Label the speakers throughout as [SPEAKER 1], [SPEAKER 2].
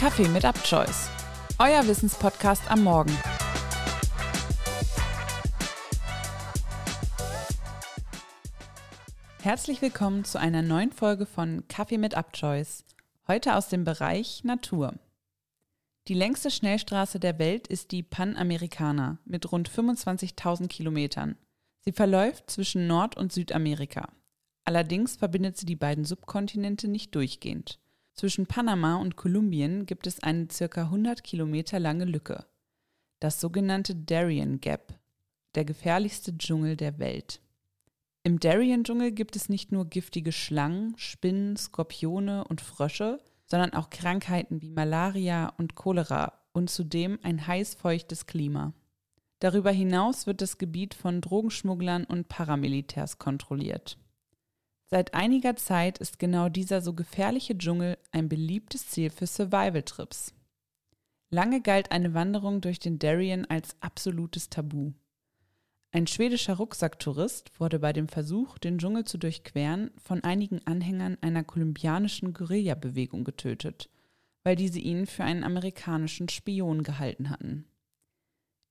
[SPEAKER 1] Kaffee mit UpChoice, euer Wissenspodcast am Morgen. Herzlich willkommen zu einer neuen Folge von Kaffee mit UpChoice, heute aus dem Bereich Natur. Die längste Schnellstraße der Welt ist die Panamericana mit rund 25.000 Kilometern. Sie verläuft zwischen Nord- und Südamerika. Allerdings verbindet sie die beiden Subkontinente nicht durchgehend. Zwischen Panama und Kolumbien gibt es eine circa 100 Kilometer lange Lücke. Das sogenannte Darien Gap, der gefährlichste Dschungel der Welt. Im Darien-Dschungel gibt es nicht nur giftige Schlangen, Spinnen, Skorpione und Frösche, sondern auch Krankheiten wie Malaria und Cholera und zudem ein heiß-feuchtes Klima. Darüber hinaus wird das Gebiet von Drogenschmugglern und Paramilitärs kontrolliert. Seit einiger Zeit ist genau dieser so gefährliche Dschungel ein beliebtes Ziel für Survival-Trips. Lange galt eine Wanderung durch den Darien als absolutes Tabu. Ein schwedischer Rucksacktourist wurde bei dem Versuch, den Dschungel zu durchqueren, von einigen Anhängern einer kolumbianischen Guerillabewegung getötet, weil diese ihn für einen amerikanischen Spion gehalten hatten.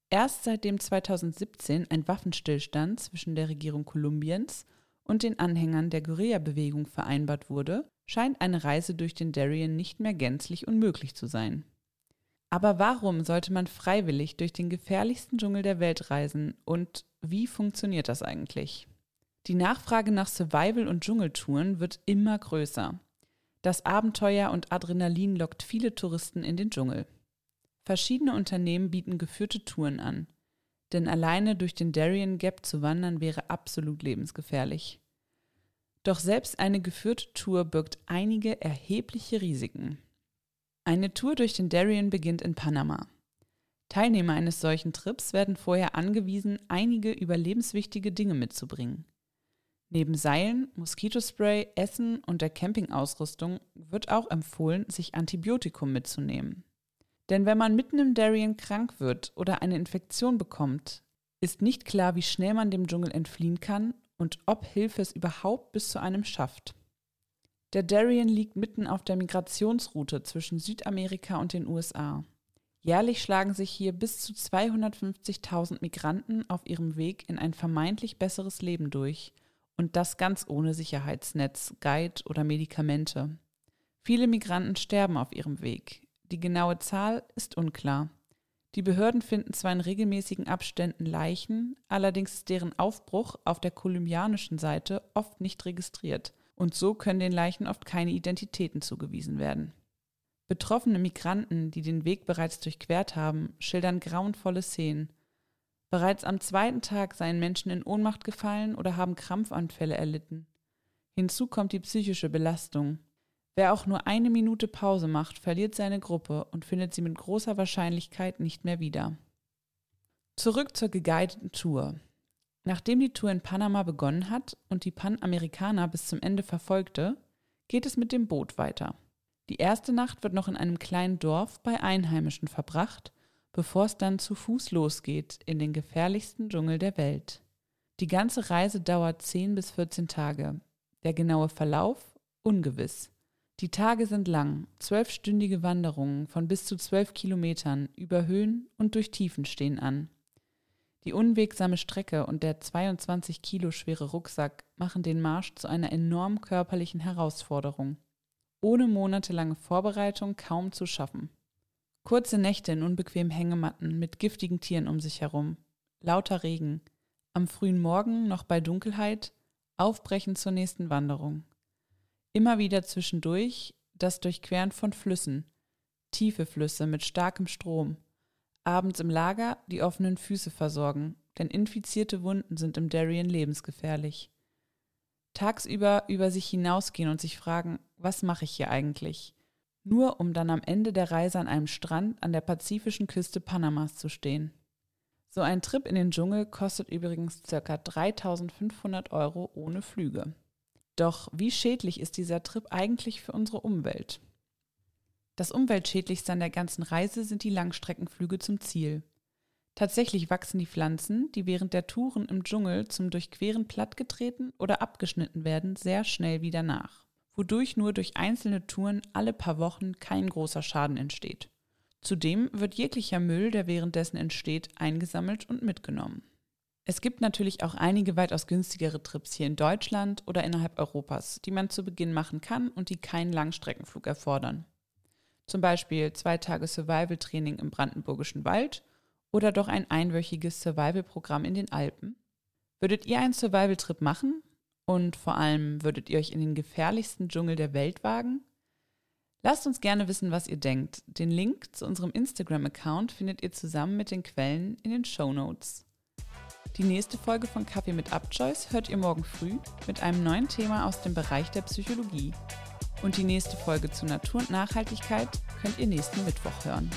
[SPEAKER 1] Erst seitdem 2017 ein Waffenstillstand zwischen der Regierung Kolumbiens und den Anhängern der Guerilla-Bewegung vereinbart wurde, scheint eine Reise durch den Darien nicht mehr gänzlich unmöglich zu sein. Aber warum sollte man freiwillig durch den gefährlichsten Dschungel der Welt reisen und wie funktioniert das eigentlich? Die Nachfrage nach Survival- und Dschungeltouren wird immer größer. Das Abenteuer und Adrenalin lockt viele Touristen in den Dschungel. Verschiedene Unternehmen bieten geführte Touren an denn alleine durch den Darien Gap zu wandern wäre absolut lebensgefährlich. Doch selbst eine geführte Tour birgt einige erhebliche Risiken. Eine Tour durch den Darien beginnt in Panama. Teilnehmer eines solchen Trips werden vorher angewiesen, einige überlebenswichtige Dinge mitzubringen. Neben Seilen, Moskitospray, Essen und der Campingausrüstung wird auch empfohlen, sich Antibiotikum mitzunehmen. Denn wenn man mitten im Darien krank wird oder eine Infektion bekommt, ist nicht klar, wie schnell man dem Dschungel entfliehen kann und ob Hilfe es überhaupt bis zu einem schafft. Der Darien liegt mitten auf der Migrationsroute zwischen Südamerika und den USA. Jährlich schlagen sich hier bis zu 250.000 Migranten auf ihrem Weg in ein vermeintlich besseres Leben durch und das ganz ohne Sicherheitsnetz, Guide oder Medikamente. Viele Migranten sterben auf ihrem Weg, die genaue Zahl ist unklar. Die Behörden finden zwar in regelmäßigen Abständen Leichen, allerdings ist deren Aufbruch auf der kolumbianischen Seite oft nicht registriert und so können den Leichen oft keine Identitäten zugewiesen werden. Betroffene Migranten, die den Weg bereits durchquert haben, schildern grauenvolle Szenen. Bereits am zweiten Tag seien Menschen in Ohnmacht gefallen oder haben Krampfanfälle erlitten. Hinzu kommt die psychische Belastung. Wer auch nur eine Minute Pause macht, verliert seine Gruppe und findet sie mit großer Wahrscheinlichkeit nicht mehr wieder. Zurück zur geguideten Tour. Nachdem die Tour in Panama begonnen hat und die Panamerikaner bis zum Ende verfolgte, geht es mit dem Boot weiter. Die erste Nacht wird noch in einem kleinen Dorf bei Einheimischen verbracht, bevor es dann zu Fuß losgeht in den gefährlichsten Dschungel der Welt. Die ganze Reise dauert 10 bis 14 Tage. Der genaue Verlauf ungewiss. Die Tage sind lang, zwölfstündige Wanderungen von bis zu zwölf Kilometern über Höhen und durch Tiefen stehen an. Die unwegsame Strecke und der 22 Kilo schwere Rucksack machen den Marsch zu einer enorm körperlichen Herausforderung. Ohne monatelange Vorbereitung kaum zu schaffen. Kurze Nächte in unbequemen Hängematten mit giftigen Tieren um sich herum, lauter Regen, am frühen Morgen noch bei Dunkelheit, aufbrechen zur nächsten Wanderung. Immer wieder zwischendurch das Durchqueren von Flüssen, tiefe Flüsse mit starkem Strom, abends im Lager die offenen Füße versorgen, denn infizierte Wunden sind im Darien lebensgefährlich. Tagsüber über sich hinausgehen und sich fragen, was mache ich hier eigentlich? Nur um dann am Ende der Reise an einem Strand an der pazifischen Küste Panamas zu stehen. So ein Trip in den Dschungel kostet übrigens ca. 3500 Euro ohne Flüge. Doch wie schädlich ist dieser Trip eigentlich für unsere Umwelt? Das umweltschädlichste an der ganzen Reise sind die Langstreckenflüge zum Ziel. Tatsächlich wachsen die Pflanzen, die während der Touren im Dschungel zum Durchqueren plattgetreten oder abgeschnitten werden, sehr schnell wieder nach, wodurch nur durch einzelne Touren alle paar Wochen kein großer Schaden entsteht. Zudem wird jeglicher Müll, der währenddessen entsteht, eingesammelt und mitgenommen. Es gibt natürlich auch einige weitaus günstigere Trips hier in Deutschland oder innerhalb Europas, die man zu Beginn machen kann und die keinen Langstreckenflug erfordern. Zum Beispiel zwei Tage Survival-Training im Brandenburgischen Wald oder doch ein einwöchiges Survival-Programm in den Alpen. Würdet ihr einen Survival-Trip machen? Und vor allem, würdet ihr euch in den gefährlichsten Dschungel der Welt wagen? Lasst uns gerne wissen, was ihr denkt. Den Link zu unserem Instagram-Account findet ihr zusammen mit den Quellen in den Show Notes. Die nächste Folge von Kaffee mit Upchoice hört ihr morgen früh mit einem neuen Thema aus dem Bereich der Psychologie. Und die nächste Folge zu Natur und Nachhaltigkeit könnt ihr nächsten Mittwoch hören.